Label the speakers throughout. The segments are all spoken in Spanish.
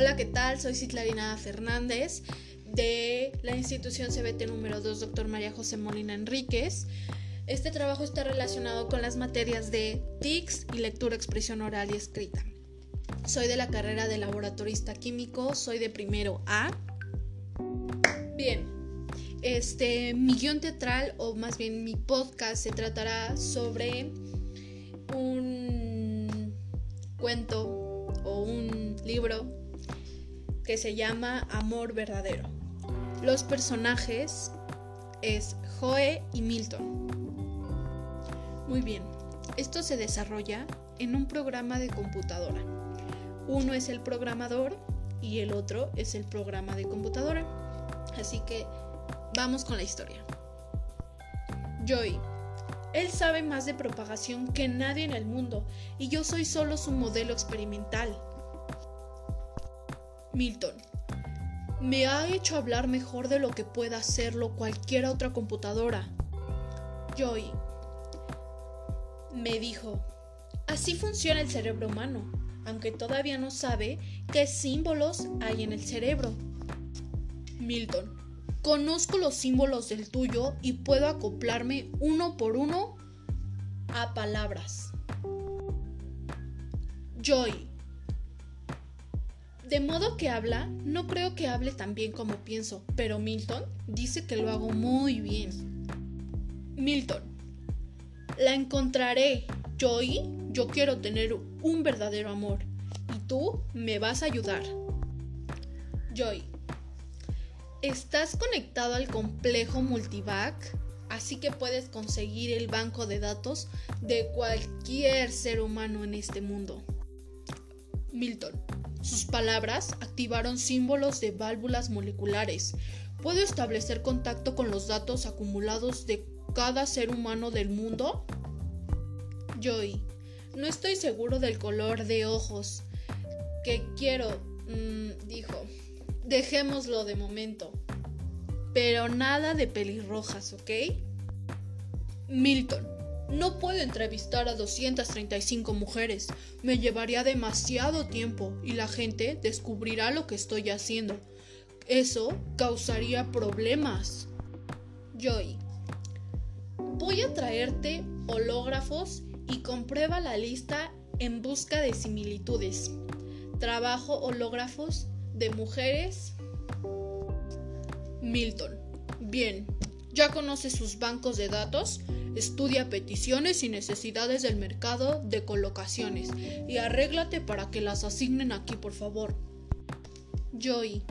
Speaker 1: Hola, ¿qué tal? Soy Citlarina Fernández de la institución CBT número 2, doctor María José Molina Enríquez. Este trabajo está relacionado con las materias de TICS y lectura, expresión oral y escrita. Soy de la carrera de laboratorista químico, soy de primero A. Bien, este, mi guion teatral, o más bien mi podcast, se tratará sobre un cuento o un libro que se llama Amor Verdadero. Los personajes es Joe y Milton. Muy bien, esto se desarrolla en un programa de computadora. Uno es el programador y el otro es el programa de computadora. Así que vamos con la historia. Joy. Él sabe más de propagación que nadie en el mundo y yo soy solo su modelo experimental. Milton. Me ha hecho hablar mejor de lo que pueda hacerlo cualquier otra computadora. Joy. Me dijo, así funciona el cerebro humano, aunque todavía no sabe qué símbolos hay en el cerebro. Milton. Conozco los símbolos del tuyo y puedo acoplarme uno por uno a palabras. Joy. De modo que habla, no creo que hable tan bien como pienso, pero Milton dice que lo hago muy bien. Milton. La encontraré. Joy, yo quiero tener un verdadero amor y tú me vas a ayudar. Joy. Estás conectado al complejo multivac, así que puedes conseguir el banco de datos de cualquier ser humano en este mundo. Milton. Sus palabras activaron símbolos de válvulas moleculares. Puedo establecer contacto con los datos acumulados de cada ser humano del mundo. Joy. No estoy seguro del color de ojos que quiero, mm, dijo. Dejémoslo de momento. Pero nada de pelirrojas, ¿ok? Milton. No puedo entrevistar a 235 mujeres. Me llevaría demasiado tiempo y la gente descubrirá lo que estoy haciendo. Eso causaría problemas. Joy. Voy a traerte hológrafos y comprueba la lista en busca de similitudes. Trabajo hológrafos de mujeres. Milton. Bien, ¿ya conoces sus bancos de datos? Estudia peticiones y necesidades del mercado de colocaciones y arréglate para que las asignen aquí, por favor. Joy.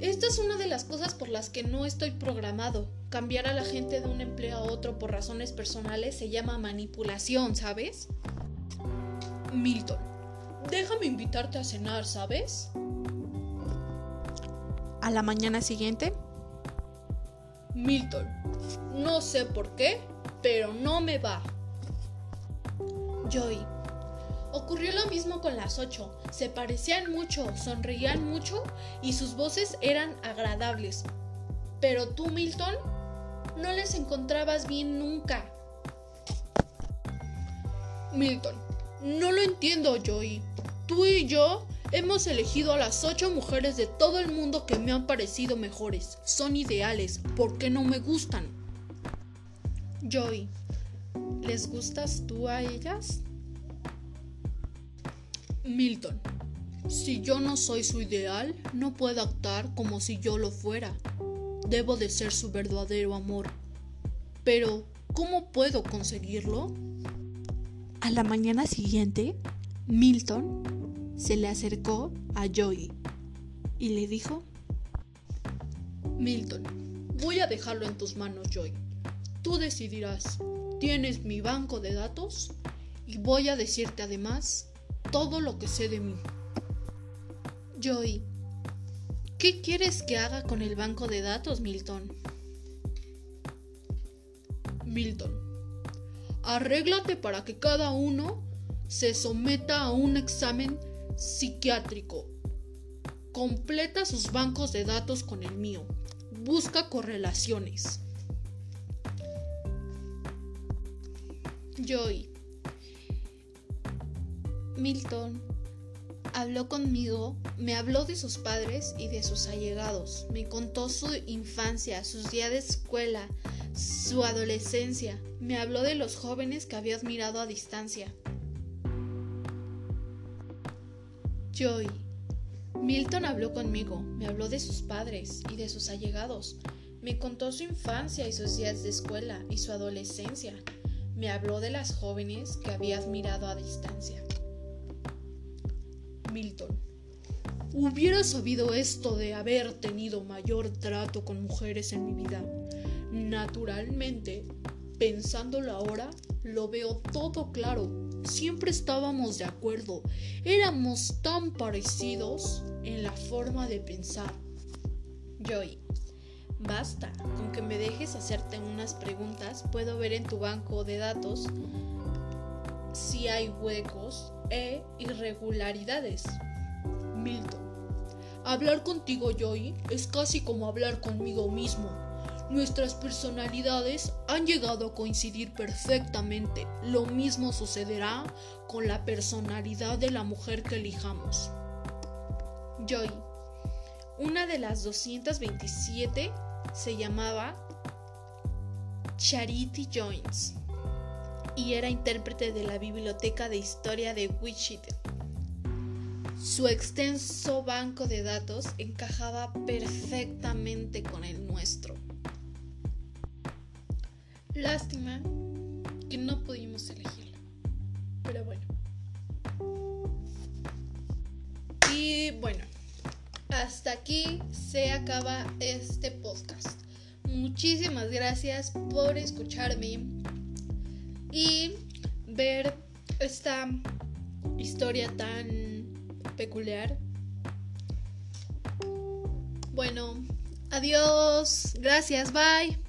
Speaker 1: Esta es una de las cosas por las que no estoy programado. Cambiar a la gente de un empleo a otro por razones personales se llama manipulación, ¿sabes? Milton. Déjame invitarte a cenar, ¿sabes? A la mañana siguiente. Milton. No sé por qué, pero no me va. Joy. Ocurrió lo mismo con las ocho. Se parecían mucho, sonreían mucho y sus voces eran agradables. Pero tú, Milton, no les encontrabas bien nunca. Milton. No lo entiendo, Joy. Tú y yo Hemos elegido a las ocho mujeres de todo el mundo que me han parecido mejores. Son ideales. ¿Por qué no me gustan? Joy, ¿les gustas tú a ellas? Milton, si yo no soy su ideal, no puedo actuar como si yo lo fuera. Debo de ser su verdadero amor. Pero, ¿cómo puedo conseguirlo? A la mañana siguiente, Milton se le acercó a Joy y le dijo, Milton, voy a dejarlo en tus manos, Joy. Tú decidirás. Tienes mi banco de datos y voy a decirte además todo lo que sé de mí. Joy, ¿qué quieres que haga con el banco de datos, Milton? Milton, arréglate para que cada uno se someta a un examen psiquiátrico. Completa sus bancos de datos con el mío. Busca correlaciones. Joy. Milton. habló conmigo, me habló de sus padres y de sus allegados, me contó su infancia, sus días de escuela, su adolescencia, me habló de los jóvenes que había admirado a distancia. Joy. Milton habló conmigo, me habló de sus padres y de sus allegados, me contó su infancia y sus días de escuela y su adolescencia, me habló de las jóvenes que había admirado a distancia. Milton. Hubiera sabido esto de haber tenido mayor trato con mujeres en mi vida. Naturalmente, pensándolo ahora, lo veo todo claro. Siempre estábamos de acuerdo. Éramos tan parecidos en la forma de pensar. Joy. Basta, con que me dejes hacerte unas preguntas, puedo ver en tu banco de datos si hay huecos e irregularidades. Milton. Hablar contigo, Joy, es casi como hablar conmigo mismo. Nuestras personalidades han llegado a coincidir perfectamente. Lo mismo sucederá con la personalidad de la mujer que elijamos. Joy. Una de las 227 se llamaba Charity Jones y era intérprete de la Biblioteca de Historia de Wichita. Su extenso banco de datos encajaba perfectamente con el nuestro. Lástima que no pudimos elegirla. Pero bueno. Y bueno, hasta aquí se acaba este podcast. Muchísimas gracias por escucharme y ver esta historia tan peculiar. Bueno, adiós, gracias, bye.